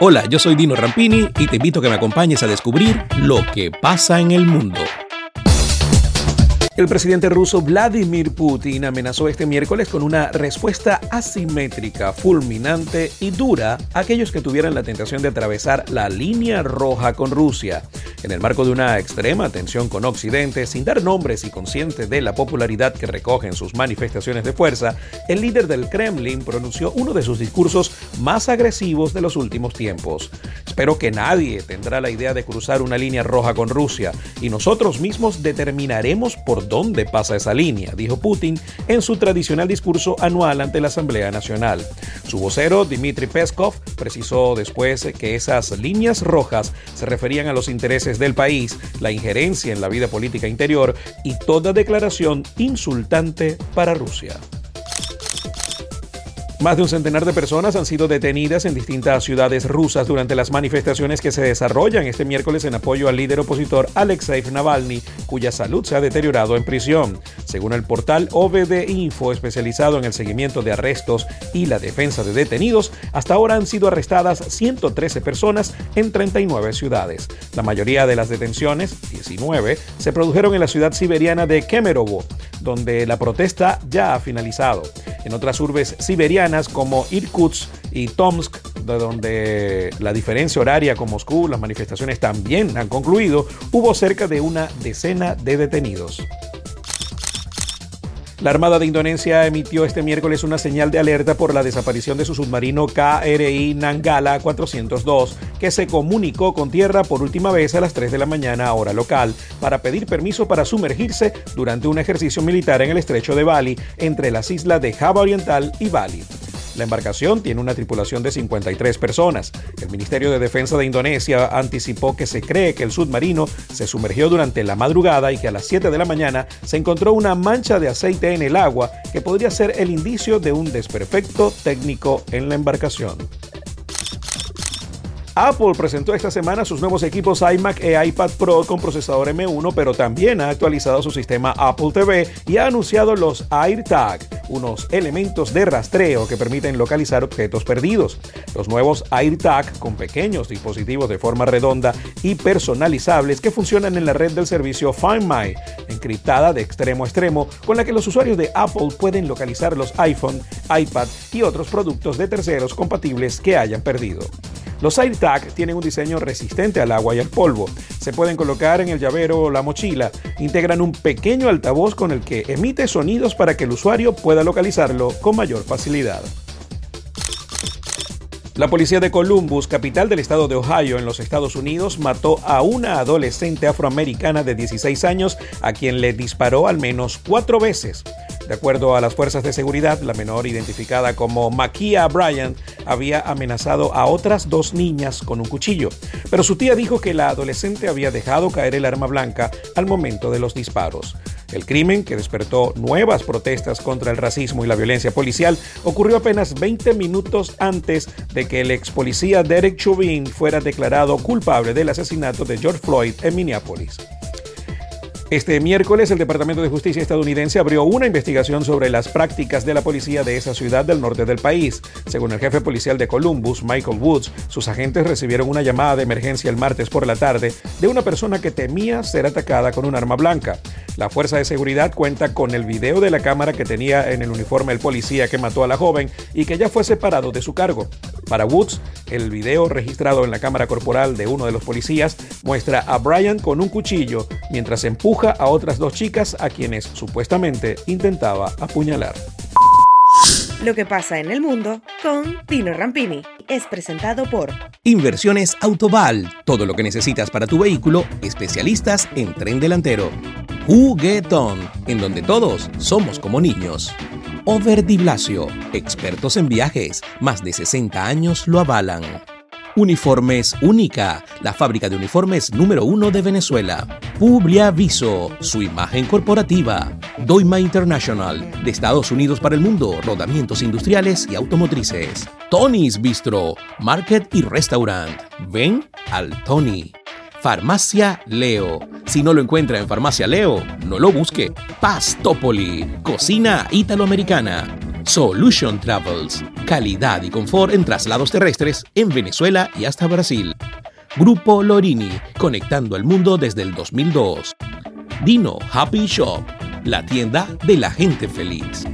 Hola, yo soy Dino Rampini y te invito a que me acompañes a descubrir lo que pasa en el mundo. El presidente ruso Vladimir Putin amenazó este miércoles con una respuesta asimétrica, fulminante y dura a aquellos que tuvieran la tentación de atravesar la línea roja con Rusia. En el marco de una extrema tensión con Occidente, sin dar nombres y consciente de la popularidad que recogen sus manifestaciones de fuerza, el líder del Kremlin pronunció uno de sus discursos más agresivos de los últimos tiempos. Espero que nadie tendrá la idea de cruzar una línea roja con Rusia y nosotros mismos determinaremos por dónde pasa esa línea, dijo Putin en su tradicional discurso anual ante la Asamblea Nacional. Su vocero, Dmitry Peskov, precisó después que esas líneas rojas se referían a los intereses del país, la injerencia en la vida política interior y toda declaración insultante para Rusia. Más de un centenar de personas han sido detenidas en distintas ciudades rusas durante las manifestaciones que se desarrollan este miércoles en apoyo al líder opositor Alexei Navalny, cuya salud se ha deteriorado en prisión. Según el portal OVD Info, especializado en el seguimiento de arrestos y la defensa de detenidos, hasta ahora han sido arrestadas 113 personas en 39 ciudades. La mayoría de las detenciones, 19, se produjeron en la ciudad siberiana de Kemerovo, donde la protesta ya ha finalizado. En otras urbes siberianas como Irkutsk y Tomsk, de donde la diferencia horaria con Moscú, las manifestaciones también han concluido, hubo cerca de una decena de detenidos. La Armada de Indonesia emitió este miércoles una señal de alerta por la desaparición de su submarino KRI Nanggala 402, que se comunicó con tierra por última vez a las 3 de la mañana hora local, para pedir permiso para sumergirse durante un ejercicio militar en el estrecho de Bali, entre las islas de Java Oriental y Bali. La embarcación tiene una tripulación de 53 personas. El Ministerio de Defensa de Indonesia anticipó que se cree que el submarino se sumergió durante la madrugada y que a las 7 de la mañana se encontró una mancha de aceite en el agua que podría ser el indicio de un desperfecto técnico en la embarcación. Apple presentó esta semana sus nuevos equipos iMac e iPad Pro con procesador M1, pero también ha actualizado su sistema Apple TV y ha anunciado los AirTag, unos elementos de rastreo que permiten localizar objetos perdidos. Los nuevos AirTag, con pequeños dispositivos de forma redonda y personalizables que funcionan en la red del servicio Find My, encriptada de extremo a extremo, con la que los usuarios de Apple pueden localizar los iPhone, iPad y otros productos de terceros compatibles que hayan perdido. Los AirTag tienen un diseño resistente al agua y al polvo. Se pueden colocar en el llavero o la mochila. Integran un pequeño altavoz con el que emite sonidos para que el usuario pueda localizarlo con mayor facilidad. La policía de Columbus, capital del estado de Ohio en los Estados Unidos, mató a una adolescente afroamericana de 16 años a quien le disparó al menos cuatro veces. De acuerdo a las fuerzas de seguridad, la menor identificada como Makia Bryant había amenazado a otras dos niñas con un cuchillo, pero su tía dijo que la adolescente había dejado caer el arma blanca al momento de los disparos. El crimen, que despertó nuevas protestas contra el racismo y la violencia policial, ocurrió apenas 20 minutos antes de que el ex policía Derek Chauvin fuera declarado culpable del asesinato de George Floyd en Minneapolis. Este miércoles el Departamento de Justicia estadounidense abrió una investigación sobre las prácticas de la policía de esa ciudad del norte del país. Según el jefe policial de Columbus, Michael Woods, sus agentes recibieron una llamada de emergencia el martes por la tarde de una persona que temía ser atacada con un arma blanca. La fuerza de seguridad cuenta con el video de la cámara que tenía en el uniforme el policía que mató a la joven y que ya fue separado de su cargo. Para Woods, el video registrado en la cámara corporal de uno de los policías muestra a Brian con un cuchillo mientras empuja a otras dos chicas a quienes supuestamente intentaba apuñalar. Lo que pasa en el mundo con Tino Rampini es presentado por Inversiones Autoval, todo lo que necesitas para tu vehículo, especialistas en tren delantero. Juguetón, en donde todos somos como niños. Over Blasio, expertos en viajes, más de 60 años lo avalan. Uniformes Única, la fábrica de uniformes número uno de Venezuela. Publiaviso, su imagen corporativa. Doima International, de Estados Unidos para el mundo, rodamientos industriales y automotrices. Tony's Bistro, Market y Restaurant. Ven al Tony. Farmacia Leo. Si no lo encuentra en Farmacia Leo, no lo busque. Pastopoli, cocina italoamericana. Solution Travels, calidad y confort en traslados terrestres en Venezuela y hasta Brasil. Grupo Lorini, conectando al mundo desde el 2002. Dino Happy Shop, la tienda de la gente feliz.